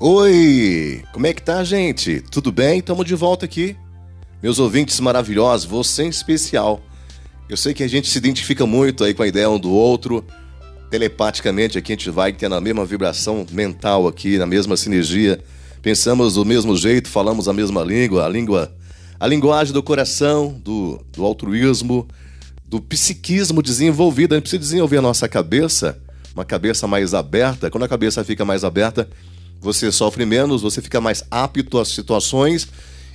Oi, como é que tá, gente? Tudo bem? Estamos de volta aqui. Meus ouvintes maravilhosos, você em especial. Eu sei que a gente se identifica muito aí com a ideia um do outro. Telepaticamente aqui a gente vai ter na mesma vibração mental aqui, na mesma sinergia. Pensamos do mesmo jeito, falamos a mesma língua, a língua, a linguagem do coração, do, do altruísmo, do psiquismo desenvolvido. A gente precisa desenvolver a nossa cabeça, uma cabeça mais aberta. Quando a cabeça fica mais aberta, você sofre menos, você fica mais apto às situações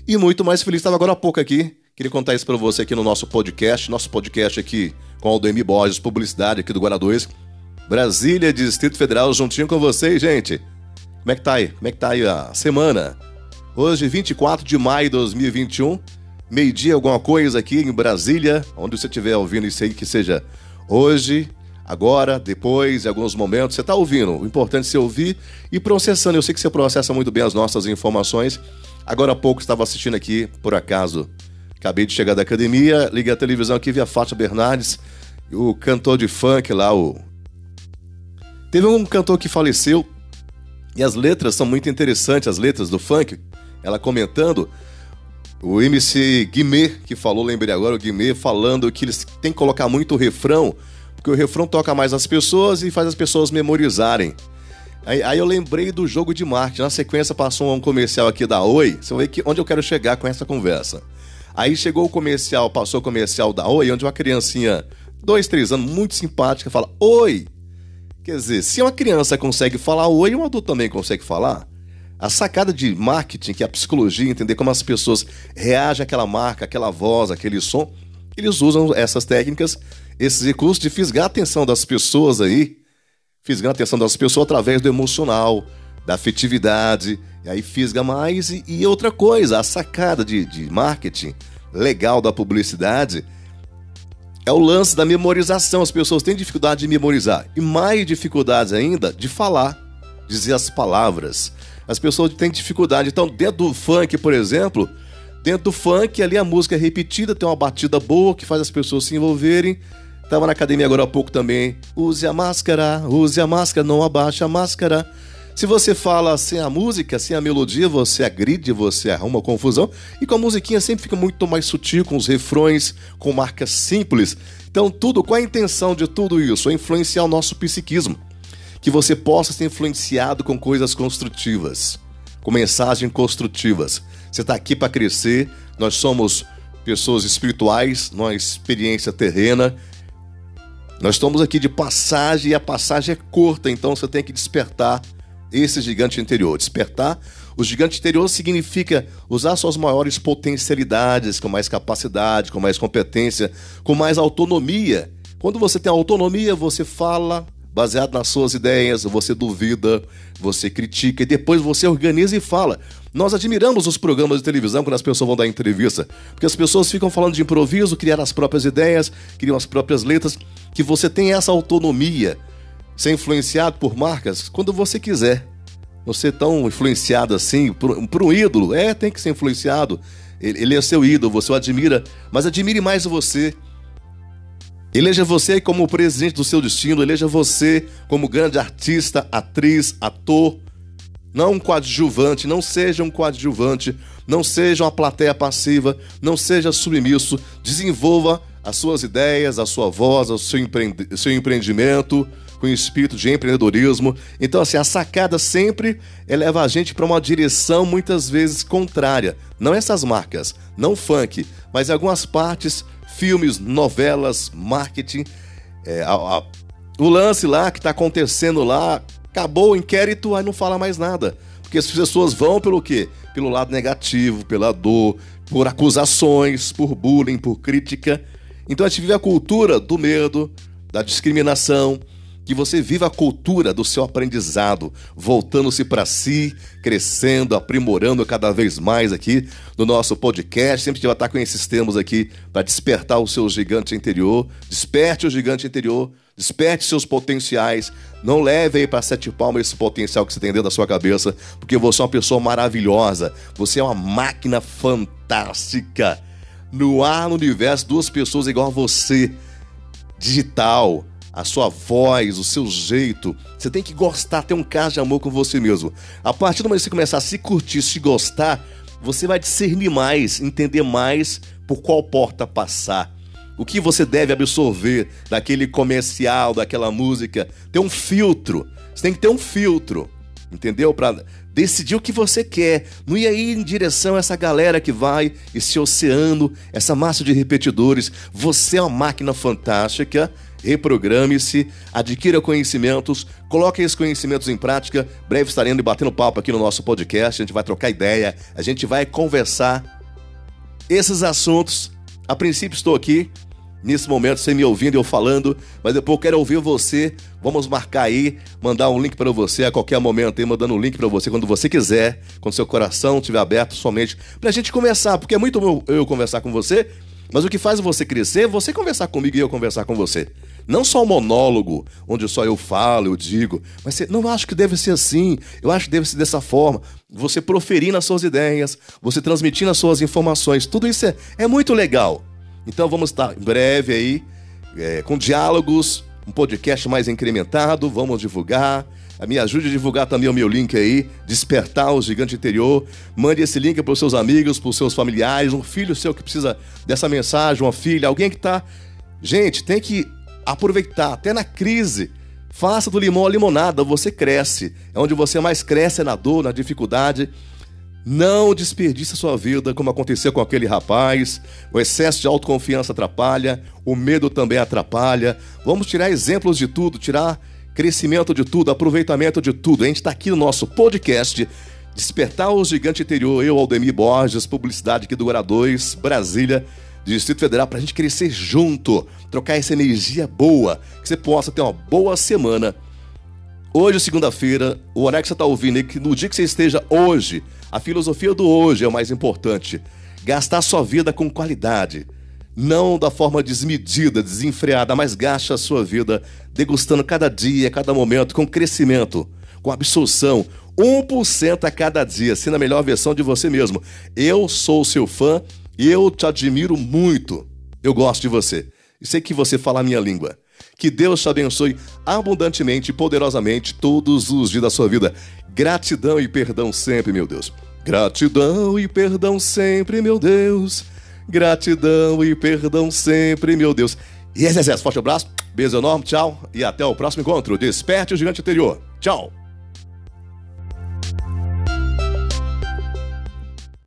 e muito mais feliz. Estava agora há pouco aqui, queria contar isso para você aqui no nosso podcast, nosso podcast aqui com Aldemir Borges, publicidade aqui do Guarda 2, Brasília, Distrito Federal, juntinho com vocês, gente. Como é que tá aí? Como é que tá aí a semana? Hoje, 24 de maio de 2021, meio-dia, alguma coisa aqui em Brasília, onde você estiver ouvindo isso aí, que seja hoje, agora, depois, em alguns momentos. Você está ouvindo. O importante é você ouvir e processando. Eu sei que você processa muito bem as nossas informações. Agora há pouco estava assistindo aqui, por acaso, acabei de chegar da academia, liguei a televisão aqui, vi a Fátima Bernardes, o cantor de funk lá, o. Teve um cantor que faleceu e as letras são muito interessantes, as letras do funk. Ela comentando, o MC Guimê, que falou, lembrei agora, o Guimê falando que eles têm que colocar muito refrão porque o refrão toca mais as pessoas e faz as pessoas memorizarem. Aí, aí, eu lembrei do jogo de marketing. Na sequência passou um comercial aqui da Oi. Você vai ver que, onde eu quero chegar com essa conversa. Aí chegou o comercial, passou o comercial da Oi, onde uma criancinha, dois, três anos, muito simpática, fala Oi. Quer dizer, se uma criança consegue falar Oi, um adulto também consegue falar. A sacada de marketing, que é a psicologia, entender como as pessoas reagem àquela marca, àquela voz, aquele som, eles usam essas técnicas esses recursos de fisgar a atenção das pessoas aí, fisgar a atenção das pessoas através do emocional, da afetividade, e aí fisga mais. E, e outra coisa, a sacada de, de marketing legal da publicidade é o lance da memorização. As pessoas têm dificuldade de memorizar e mais dificuldade ainda de falar, dizer as palavras. As pessoas têm dificuldade. Então, dentro do funk, por exemplo, dentro do funk, ali a música é repetida, tem uma batida boa que faz as pessoas se envolverem. Tava na academia agora há pouco também. Use a máscara, use a máscara, não abaixe a máscara. Se você fala sem a música, sem a melodia, você agride, você arruma confusão. E com a musiquinha sempre fica muito mais sutil, com os refrões, com marcas simples. Então, tudo, qual a intenção de tudo isso? É influenciar o nosso psiquismo. Que você possa ser influenciado com coisas construtivas, com mensagens construtivas. Você está aqui para crescer, nós somos pessoas espirituais, numa experiência terrena nós estamos aqui de passagem e a passagem é curta, então você tem que despertar esse gigante interior. Despertar o gigante interior significa usar suas maiores potencialidades, com mais capacidade, com mais competência, com mais autonomia. Quando você tem autonomia, você fala baseado nas suas ideias, você duvida, você critica e depois você organiza e fala. Nós admiramos os programas de televisão quando as pessoas vão dar entrevista, porque as pessoas ficam falando de improviso, criar as próprias ideias, criam as próprias letras, que você tem essa autonomia, ser influenciado por marcas quando você quiser. Não ser tão influenciado assim por, por um ídolo. É, tem que ser influenciado. Ele, ele é seu ídolo, você o admira, mas admire mais você. Eleja você como presidente do seu destino, eleja você como grande artista, atriz, ator. Não um coadjuvante, não seja um coadjuvante, não seja uma plateia passiva, não seja submisso. Desenvolva as suas ideias, a sua voz, o seu, empreend seu empreendimento com espírito de empreendedorismo. Então, assim, a sacada sempre eleva a gente para uma direção muitas vezes contrária. Não essas marcas, não funk, mas algumas partes filmes, novelas, marketing. É, a, a, o lance lá que está acontecendo lá, acabou o inquérito, aí não fala mais nada. Porque as pessoas vão pelo quê? Pelo lado negativo, pela dor, por acusações, por bullying, por crítica. Então a gente vive a cultura do medo, da discriminação, que você viva a cultura do seu aprendizado, voltando-se para si, crescendo, aprimorando cada vez mais aqui no nosso podcast. Sempre que vai estar com esses termos aqui para despertar o seu gigante interior. Desperte o gigante interior, desperte seus potenciais. Não leve aí para sete palmas esse potencial que você tem dentro da sua cabeça, porque você é uma pessoa maravilhosa, você é uma máquina fantástica. No ar, no universo, duas pessoas igual a você, digital a sua voz, o seu jeito. Você tem que gostar, ter um caso de amor com você mesmo. A partir do momento que você começar a se curtir, se gostar, você vai discernir mais, entender mais por qual porta passar. O que você deve absorver daquele comercial, daquela música. Ter um filtro. Você tem que ter um filtro. Entendeu? Para decidir o que você quer. Não ir aí em direção a essa galera que vai, esse oceano, essa massa de repetidores. Você é uma máquina fantástica reprograme-se, adquira conhecimentos, coloque esses conhecimentos em prática. Breve estaremos batendo papo aqui no nosso podcast, a gente vai trocar ideia, a gente vai conversar esses assuntos. A princípio estou aqui nesse momento, você me ouvindo, eu falando, mas depois eu quero ouvir você. Vamos marcar aí, mandar um link para você a qualquer momento, aí, mandando um link para você quando você quiser, quando seu coração estiver aberto somente, para a gente conversar, porque é muito bom eu conversar com você, mas o que faz você crescer é você conversar comigo e eu conversar com você. Não só um monólogo, onde só eu falo, eu digo, mas você, não acho que deve ser assim, eu acho que deve ser dessa forma. Você proferindo as suas ideias, você transmitindo as suas informações, tudo isso é, é muito legal. Então vamos estar em breve aí, é, com diálogos, um podcast mais incrementado, vamos divulgar. Me ajude a divulgar também o meu link aí, Despertar o Gigante Interior. Mande esse link para os seus amigos, para os seus familiares, um filho seu que precisa dessa mensagem, uma filha, alguém que está. Gente, tem que aproveitar, até na crise. Faça do limão a limonada, você cresce. É onde você mais cresce é na dor, na dificuldade. Não desperdice sua vida, como aconteceu com aquele rapaz. O excesso de autoconfiança atrapalha, o medo também atrapalha. Vamos tirar exemplos de tudo, tirar crescimento de tudo, aproveitamento de tudo. A gente está aqui no nosso podcast Despertar o Gigante Interior. Eu, Aldemir Borges, publicidade aqui do Guará 2, Brasília. Distrito Federal para a gente crescer junto, trocar essa energia boa, que você possa ter uma boa semana. Hoje, segunda-feira, o você está ouvindo que no dia que você esteja hoje, a filosofia do hoje é o mais importante. Gastar sua vida com qualidade. Não da forma desmedida, desenfreada, mas gaste a sua vida degustando cada dia, cada momento, com crescimento, com absorção. 1% a cada dia, sendo a melhor versão de você mesmo. Eu sou seu fã eu te admiro muito. Eu gosto de você. E sei que você fala a minha língua. Que Deus te abençoe abundantemente e poderosamente todos os dias da sua vida. Gratidão e perdão sempre, meu Deus. Gratidão e perdão sempre, meu Deus. Gratidão e perdão sempre, meu Deus. E é, Zé, forte abraço, beijo enorme, tchau e até o próximo encontro. Desperte o gigante interior. Tchau.